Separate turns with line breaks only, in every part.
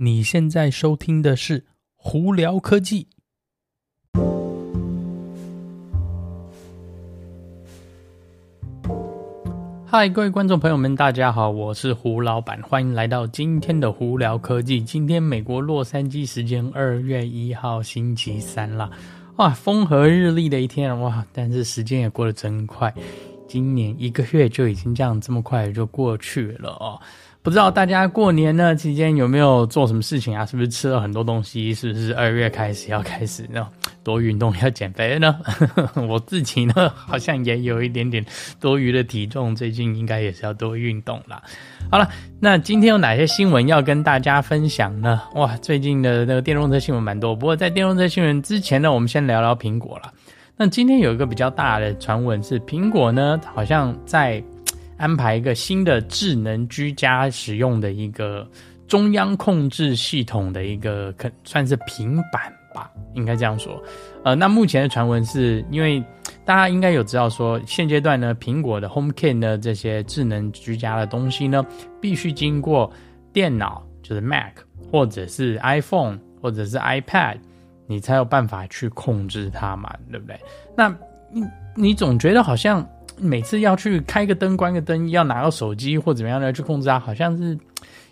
你现在收听的是《胡聊科技》。嗨，各位观众朋友们，大家好，我是胡老板，欢迎来到今天的《胡聊科技》。今天美国洛杉矶时间二月一号星期三啦，哇，风和日丽的一天哇！但是时间也过得真快，今年一个月就已经这样这么快就过去了哦。不知道大家过年呢期间有没有做什么事情啊？是不是吃了很多东西？是不是二月开始要开始呢多运动要减肥呢？我自己呢好像也有一点点多余的体重，最近应该也是要多运动啦。好了，那今天有哪些新闻要跟大家分享呢？哇，最近的那个电动车新闻蛮多。不过在电动车新闻之前呢，我们先聊聊苹果啦。那今天有一个比较大的传闻是，苹果呢好像在。安排一个新的智能居家使用的一个中央控制系统的一个，可算是平板吧，应该这样说。呃，那目前的传闻是因为大家应该有知道说，现阶段呢，苹果的 HomeKit 呢这些智能居家的东西呢，必须经过电脑，就是 Mac 或者是 iPhone 或者是 iPad，你才有办法去控制它嘛，对不对？那你你总觉得好像。每次要去开个灯、关个灯，要拿个手机或怎么样的去控制它，好像是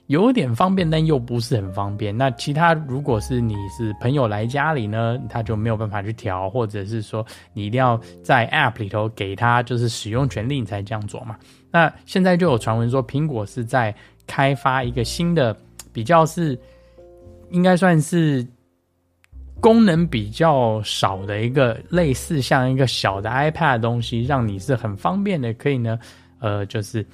有点方便，但又不是很方便。那其他如果是你是朋友来家里呢，他就没有办法去调，或者是说你一定要在 App 里头给他就是使用权利，你才这样做嘛。那现在就有传闻说，苹果是在开发一个新的，比较是应该算是。功能比较少的一个类似像一个小的 iPad 的东西，让你是很方便的，可以呢，呃，就是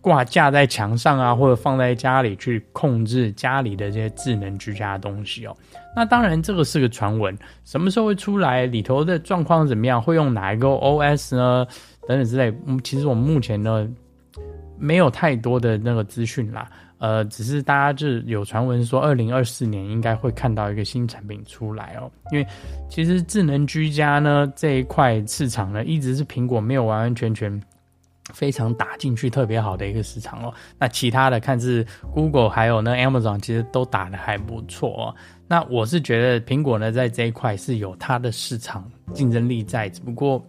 挂架在墙上啊，或者放在家里去控制家里的这些智能居家的东西哦。那当然这个是个传闻，什么时候会出来？里头的状况怎么样？会用哪一个 OS 呢？等等之类。其实我们目前呢没有太多的那个资讯啦。呃，只是大家就有传闻说，二零二四年应该会看到一个新产品出来哦。因为其实智能居家呢这一块市场呢，一直是苹果没有完完全全非常打进去特别好的一个市场哦。那其他的看是 Google 还有那 Amazon，其实都打得还不错哦。那我是觉得苹果呢在这一块是有它的市场竞争力在，只不过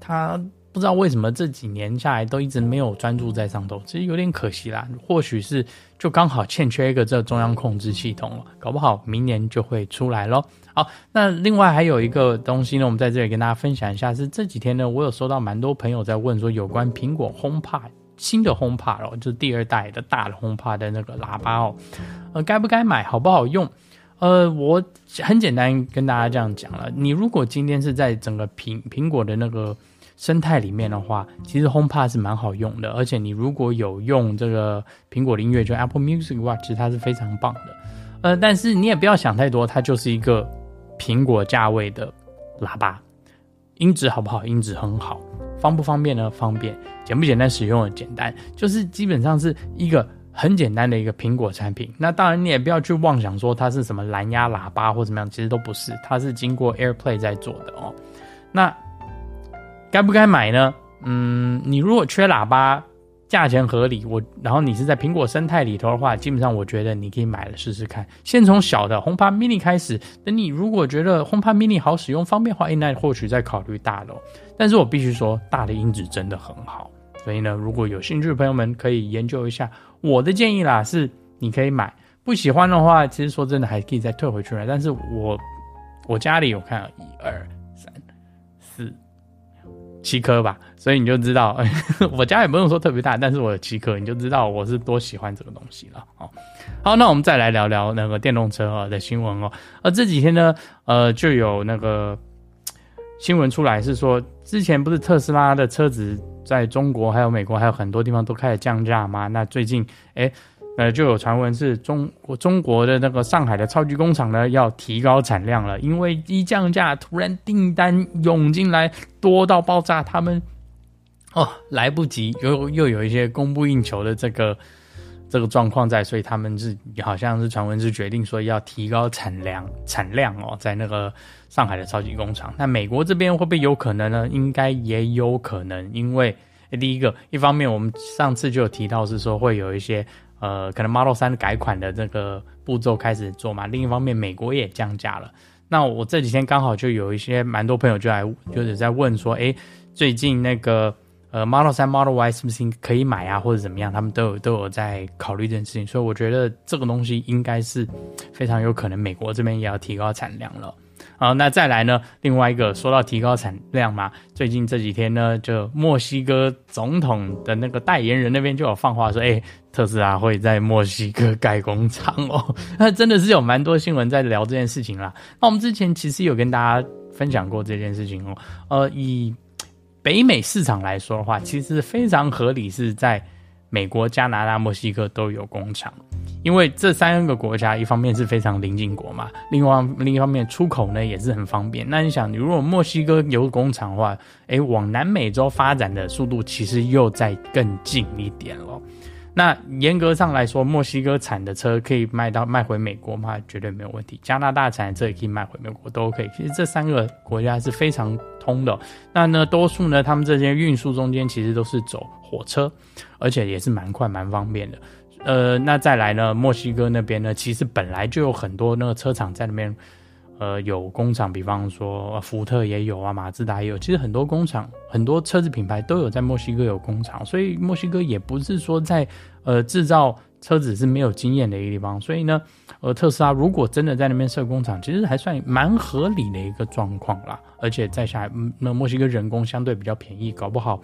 它。不知道为什么这几年下来都一直没有专注在上头，其实有点可惜啦。或许是就刚好欠缺一个这中央控制系统了，搞不好明年就会出来咯。好，那另外还有一个东西呢，我们在这里跟大家分享一下，是这几天呢，我有收到蛮多朋友在问说，有关苹果 HomePod 新的 HomePod 哦，就是第二代的大的 HomePod 的那个喇叭哦，呃，该不该买，好不好用？呃，我很简单跟大家这样讲了，你如果今天是在整个苹苹果的那个。生态里面的话，其实 HomePod 是蛮好用的，而且你如果有用这个苹果的音乐，就 Apple Music 的话，其实它是非常棒的。呃，但是你也不要想太多，它就是一个苹果价位的喇叭，音质好不好？音质很好，方不方便呢？方便，简不简单使用？简单，就是基本上是一个很简单的一个苹果产品。那当然，你也不要去妄想说它是什么蓝牙喇叭或怎么样，其实都不是，它是经过 AirPlay 在做的哦。那该不该买呢？嗯，你如果缺喇叭，价钱合理，我然后你是在苹果生态里头的话，基本上我觉得你可以买了试试看。先从小的 HomePod Mini 开始，等你如果觉得 HomePod Mini 好使用、方便的话，那或许再考虑大的。但是我必须说，大的音质真的很好，所以呢，如果有兴趣的朋友们可以研究一下。我的建议啦是，你可以买，不喜欢的话，其实说真的还可以再退回去买。但是我我家里有看一二。七颗吧，所以你就知道，我家也不用说特别大，但是我有七颗，你就知道我是多喜欢这个东西了。哦，好，那我们再来聊聊那个电动车啊的新闻哦。而这几天呢，呃，就有那个新闻出来，是说之前不是特斯拉的车子在中国、还有美国、还有很多地方都开始降价吗？那最近，哎。呃，就有传闻是中国中国的那个上海的超级工厂呢，要提高产量了，因为一降价，突然订单涌进来，多到爆炸，他们哦来不及，又又有一些供不应求的这个这个状况在，所以他们是好像是传闻是决定说要提高产量产量哦，在那个上海的超级工厂。那美国这边会不会有可能呢？应该也有可能，因为第一个，一方面我们上次就有提到是说会有一些。呃，可能 Model 3改款的这个步骤开始做嘛。另一方面，美国也降价了。那我这几天刚好就有一些蛮多朋友就来就是在问说，诶，最近那个呃 Model 3 Model Y 是不是可以买啊，或者怎么样？他们都有都有在考虑这件事情。所以我觉得这个东西应该是非常有可能美国这边也要提高产量了。好，那再来呢？另外一个说到提高产量嘛，最近这几天呢，就墨西哥总统的那个代言人那边就有放话说，哎、欸，特斯拉会在墨西哥盖工厂哦。那真的是有蛮多新闻在聊这件事情啦。那我们之前其实有跟大家分享过这件事情哦。呃，以北美市场来说的话，其实非常合理，是在美国、加拿大、墨西哥都有工厂。因为这三个国家，一方面是非常邻近国嘛，另外另一方面出口呢也是很方便。那你想，你如果墨西哥有工厂的话，哎，往南美洲发展的速度其实又再更近一点了。那严格上来说，墨西哥产的车可以卖到卖回美国吗？绝对没有问题。加拿大产的车也可以卖回美国，都 OK。其实这三个国家是非常通的。那呢，多数呢，他们这些运输中间其实都是走火车，而且也是蛮快蛮方便的。呃，那再来呢？墨西哥那边呢，其实本来就有很多那个车厂在那边，呃，有工厂，比方说福特也有啊，马自达也有。其实很多工厂，很多车子品牌都有在墨西哥有工厂，所以墨西哥也不是说在呃制造车子是没有经验的一个地方。所以呢，呃，特斯拉如果真的在那边设工厂，其实还算蛮合理的一个状况啦。而且在下，那墨西哥人工相对比较便宜，搞不好。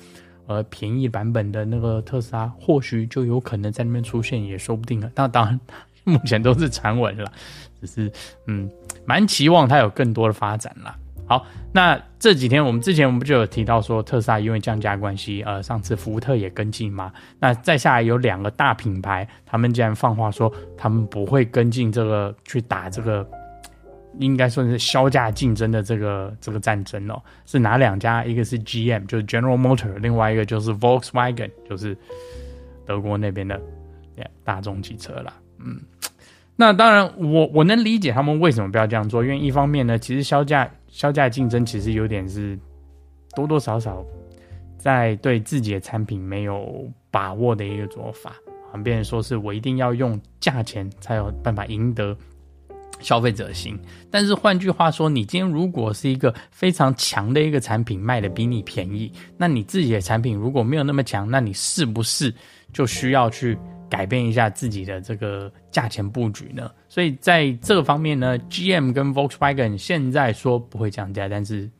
呃，便宜版本的那个特斯拉，或许就有可能在那边出现，也说不定了。那当然，目前都是传闻了，只是嗯，蛮期望它有更多的发展啦。好，那这几天我们之前我们就有提到说，特斯拉因为降价关系，呃，上次福特也跟进嘛。那再下来有两个大品牌，他们竟然放话说，他们不会跟进这个去打这个。应该算是削价竞争的这个这个战争哦，是哪两家？一个是 GM，就是 General Motor，另外一个就是 Volkswagen，就是德国那边的大众汽车啦。嗯，那当然我，我能理解他们为什么不要这样做，因为一方面呢，其实削价削价竞争其实有点是多多少少在对自己的产品没有把握的一个做法，啊，别人说是我一定要用价钱才有办法赢得。消费者心，但是换句话说，你今天如果是一个非常强的一个产品卖的比你便宜，那你自己的产品如果没有那么强，那你是不是就需要去改变一下自己的这个价钱布局呢？所以在这个方面呢，GM 跟 Volkswagen 现在说不会降价，但是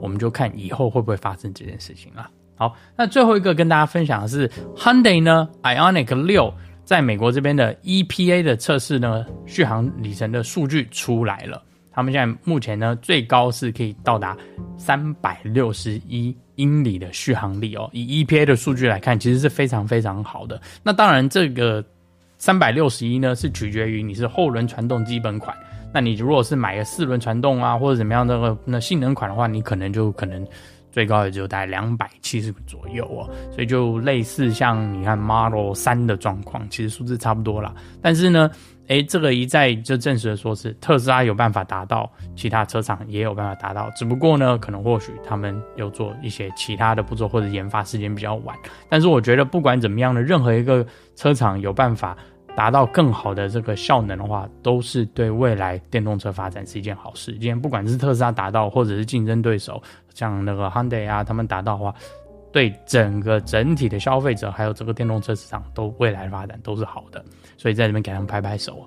我们就看以后会不会发生这件事情了。好，那最后一个跟大家分享的是 Hyundai 呢，IONIQ 六。在美国这边的 EPA 的测试呢，续航里程的数据出来了。他们现在目前呢，最高是可以到达三百六十一英里的续航力哦。以 EPA 的数据来看，其实是非常非常好的。那当然，这个三百六十一呢，是取决于你是后轮传动基本款。那你如果是买个四轮传动啊，或者怎么样那个那性能款的话，你可能就可能。最高也就大概两百七十左右哦，所以就类似像你看 Model 3的状况，其实数字差不多啦。但是呢，诶，这个一再就证实了说是特斯拉有办法达到，其他车厂也有办法达到，只不过呢，可能或许他们有做一些其他的步骤或者研发时间比较晚。但是我觉得不管怎么样的，任何一个车厂有办法。达到更好的这个效能的话，都是对未来电动车发展是一件好事。今天不管是特斯拉达到，或者是竞争对手像那个 Hyundai 啊，他们达到的话，对整个整体的消费者还有这个电动车市场都未来的发展都是好的。所以在这边给他们拍拍手。